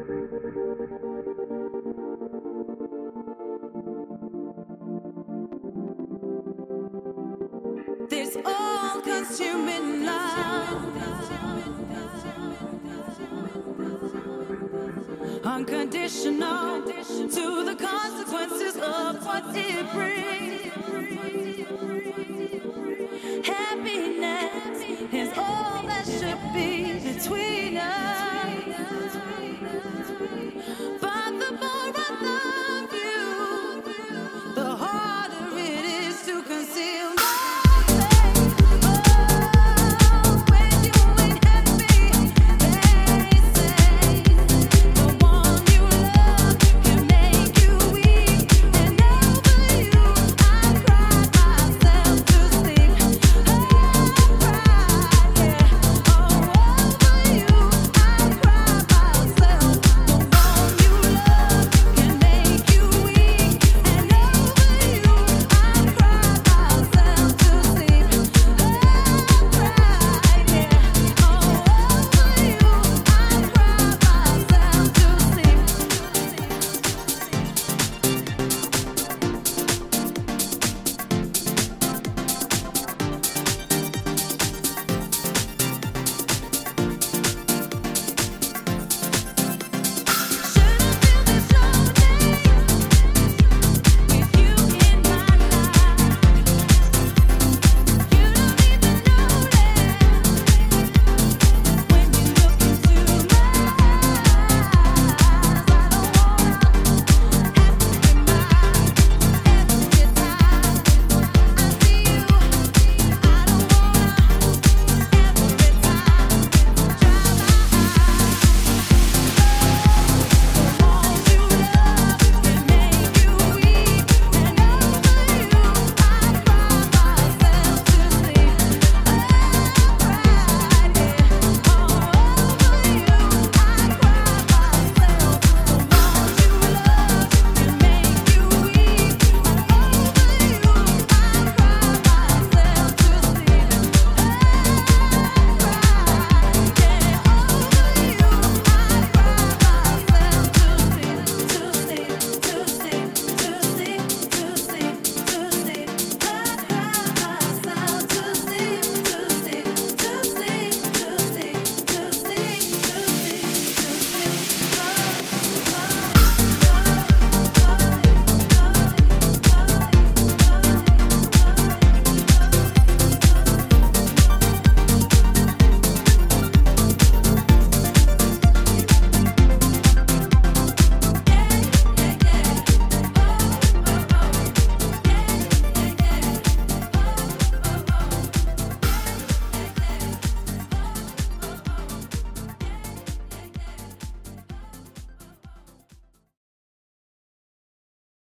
This all consuming love. Unconditional to the consequences of what it brings.